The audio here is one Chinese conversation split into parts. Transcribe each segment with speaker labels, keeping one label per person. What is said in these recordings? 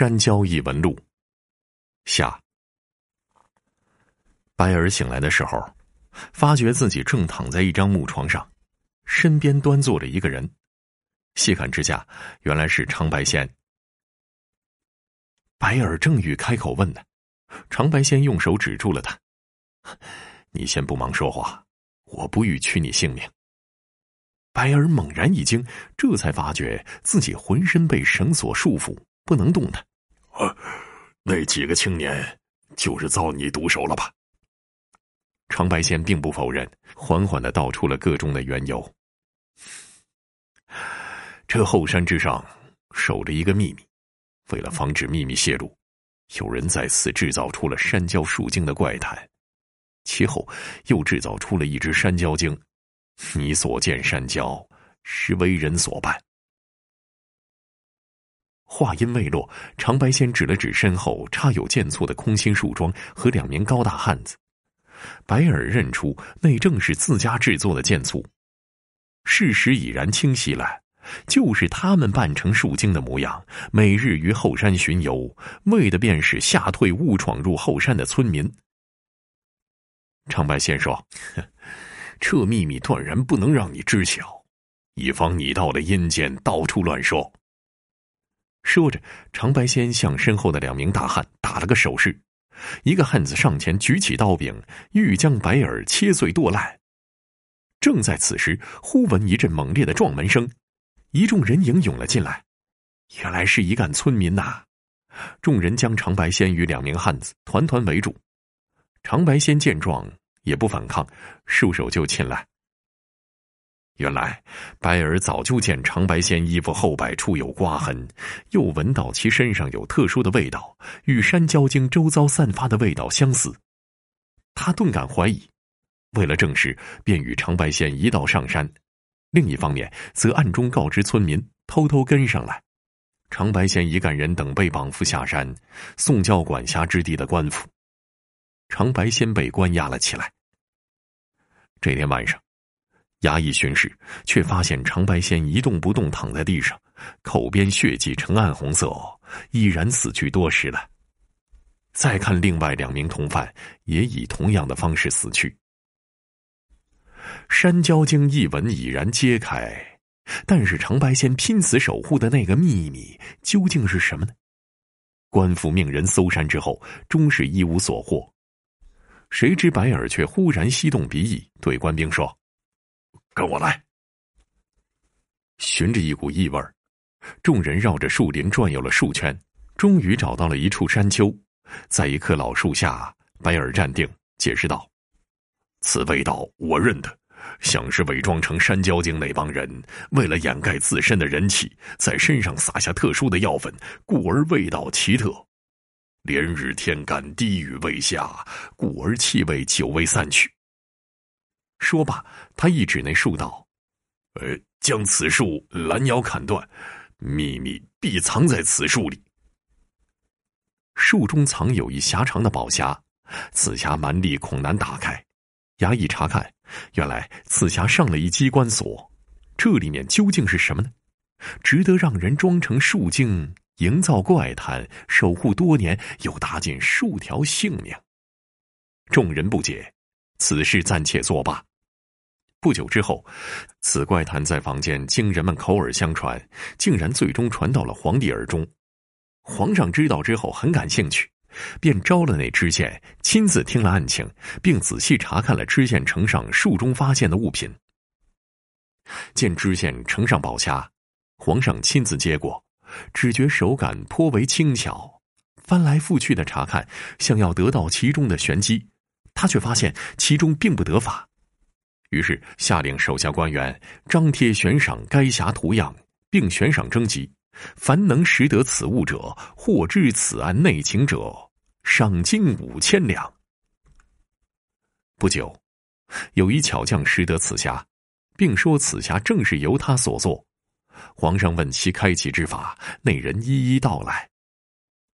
Speaker 1: 山郊异闻录下。白尔醒来的时候，发觉自己正躺在一张木床上，身边端坐着一个人。细看之下，原来是长白仙。白尔正欲开口问呢，长白仙用手指住了他：“你先不忙说话，我不欲取你性命。”白尔猛然一惊，这才发觉自己浑身被绳索束缚，不能动弹。
Speaker 2: 啊，那几个青年就是遭你毒手了吧？
Speaker 1: 长白仙并不否认，缓缓的道出了个中的缘由。这后山之上守着一个秘密，为了防止秘密泄露，有人在此制造出了山椒树精的怪谈，其后又制造出了一只山椒精。你所见山椒，是为人所办。话音未落，长白仙指了指身后插有剑簇的空心树桩和两名高大汉子，白尔认出那正是自家制作的剑簇。事实已然清晰了，就是他们扮成树精的模样，每日于后山巡游，为的便是吓退误闯入后山的村民。长白仙说。这秘密断然不能让你知晓，以防你到了阴间到处乱说。说着，长白仙向身后的两名大汉打了个手势，一个汉子上前举起刀柄，欲将白耳切碎剁烂。正在此时，忽闻一阵猛烈的撞门声，一众人影涌了进来。原来是一干村民呐！众人将长白仙与两名汉子团团围住。长白仙见状。也不反抗，束手就擒来。原来白儿早就见长白仙衣服后摆处有刮痕，又闻到其身上有特殊的味道，与山椒精周遭散发的味道相似。他顿感怀疑，为了证实，便与长白仙一道上山。另一方面，则暗中告知村民，偷偷跟上来。长白仙一干人等被绑缚下山，送交管辖之地的官府。长白仙被关押了起来。这天晚上，衙役巡视，却发现长白仙一动不动躺在地上，口边血迹呈暗红色，已然死去多时了。再看另外两名同犯，也以同样的方式死去。山椒精一文已然揭开，但是长白仙拼死守护的那个秘密究竟是什么呢？官府命人搜山之后，终是一无所获。谁知白尔却忽然吸动鼻翼，对官兵说：“
Speaker 2: 跟我来。”
Speaker 1: 循着一股异味儿众人绕着树林转悠了数圈，终于找到了一处山丘。在一棵老树下，白尔站定，解释道：“
Speaker 2: 此味道我认得，像是伪装成山椒精那帮人，为了掩盖自身的人气，在身上撒下特殊的药粉，故而味道奇特。”连日天干，滴雨未下，故而气味久未散去。
Speaker 1: 说罢，他一指那树道：“
Speaker 2: 呃，将此树拦腰砍断，秘密必藏在此树里。
Speaker 1: 树中藏有一狭长的宝匣，此匣蛮力恐难打开。衙役查看，原来此匣上了一机关锁，这里面究竟是什么呢？值得让人装成树精？”营造怪谈，守护多年，又搭进数条性命。众人不解，此事暂且作罢。不久之后，此怪谈在坊间经人们口耳相传，竟然最终传到了皇帝耳中。皇上知道之后很感兴趣，便招了那知县，亲自听了案情，并仔细查看了知县呈上树中发现的物品。见知县呈上宝匣，皇上亲自接过。只觉手感颇为轻巧，翻来覆去的查看，想要得到其中的玄机，他却发现其中并不得法，于是下令手下官员张贴悬赏该匣图样，并悬赏征集，凡能识得此物者，或知此案内情者，赏金五千两。不久，有一巧匠识得此匣，并说此匣正是由他所作。皇上问其开启之法，那人一一道来。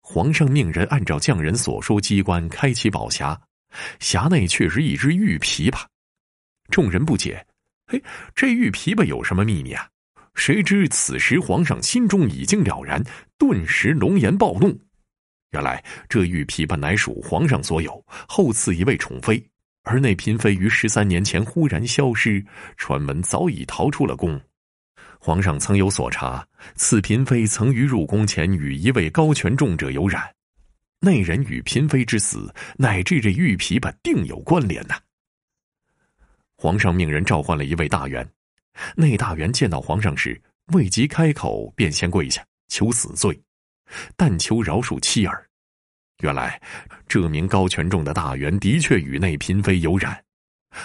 Speaker 1: 皇上命人按照匠人所说机关开启宝匣，匣内却是一只玉琵琶。众人不解：“嘿，这玉琵琶有什么秘密啊？谁知此时皇上心中已经了然，顿时龙颜暴怒。原来这玉琵琶乃属皇上所有，后赐一位宠妃，而那嫔妃于十三年前忽然消失，传闻早已逃出了宫。皇上曾有所查，此嫔妃曾于入宫前与一位高权重者有染，那人与嫔妃之死乃至这玉琵琶定有关联呐。皇上命人召唤了一位大员，那大员见到皇上时，未及开口，便先跪下求死罪。但求饶恕妻儿。原来这名高权重的大员的确与那嫔妃有染，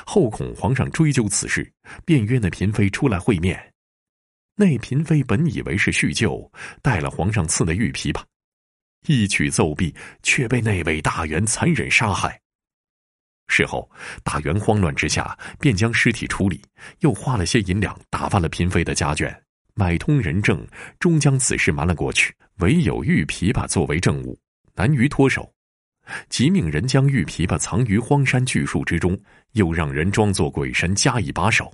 Speaker 1: 后恐皇上追究此事，便约那嫔妃出来会面。那嫔妃本以为是叙旧，带了皇上赐的玉琵琶，一曲奏毕，却被那位大员残忍杀害。事后，大员慌乱之下，便将尸体处理，又花了些银两打发了嫔妃的家眷。买通人证，终将此事瞒了过去。唯有玉琵琶作为证物，难于脱手，即命人将玉琵琶藏于荒山巨树之中，又让人装作鬼神加以把守。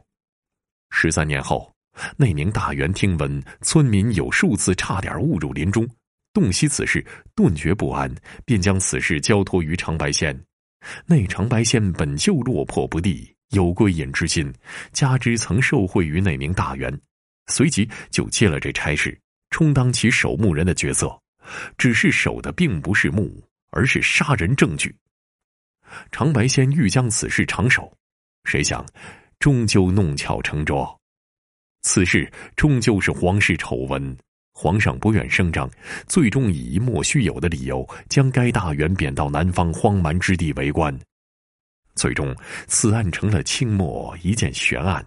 Speaker 1: 十三年后，那名大员听闻村民有数次差点误入林中，洞悉此事，顿觉不安，便将此事交托于长白仙。那长白仙本就落魄不第，有归隐之心，加之曾受贿于那名大员。随即就接了这差事，充当起守墓人的角色，只是守的并不是墓，而是杀人证据。长白仙欲将此事长守，谁想终究弄巧成拙。此事终究是皇室丑闻，皇上不愿声张，最终以一莫须有的理由，将该大员贬到南方荒蛮之地为官。最终，此案成了清末一件悬案。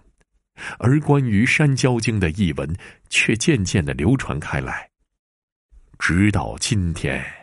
Speaker 1: 而关于《山椒经》的译文，却渐渐的流传开来，直到今天。